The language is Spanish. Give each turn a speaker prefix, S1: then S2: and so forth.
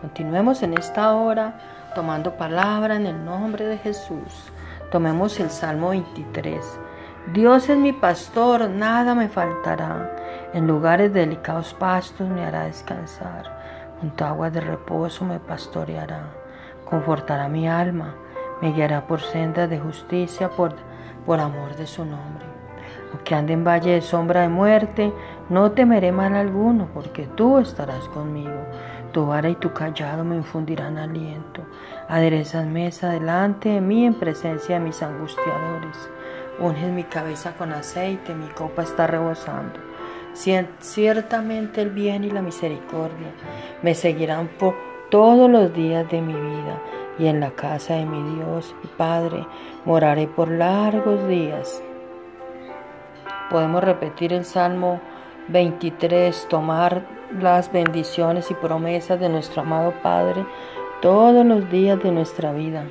S1: Continuemos en esta hora tomando palabra en el nombre de Jesús. Tomemos el Salmo 23. Dios es mi pastor, nada me faltará. En lugares delicados pastos me hará descansar. Junto a aguas de reposo me pastoreará. Confortará mi alma. Me guiará por sendas de justicia por, por amor de su nombre. Aunque ande en valle de sombra de muerte, no temeré mal alguno, porque tú estarás conmigo. Tu vara y tu callado me infundirán aliento. Aderezas mesa delante de mí en presencia de mis angustiadores. Unges mi cabeza con aceite, mi copa está rebosando. Ciertamente el bien y la misericordia me seguirán por todos los días de mi vida, y en la casa de mi Dios y Padre moraré por largos días. Podemos repetir el Salmo 23, tomar las bendiciones y promesas de nuestro amado Padre todos los días de nuestra vida.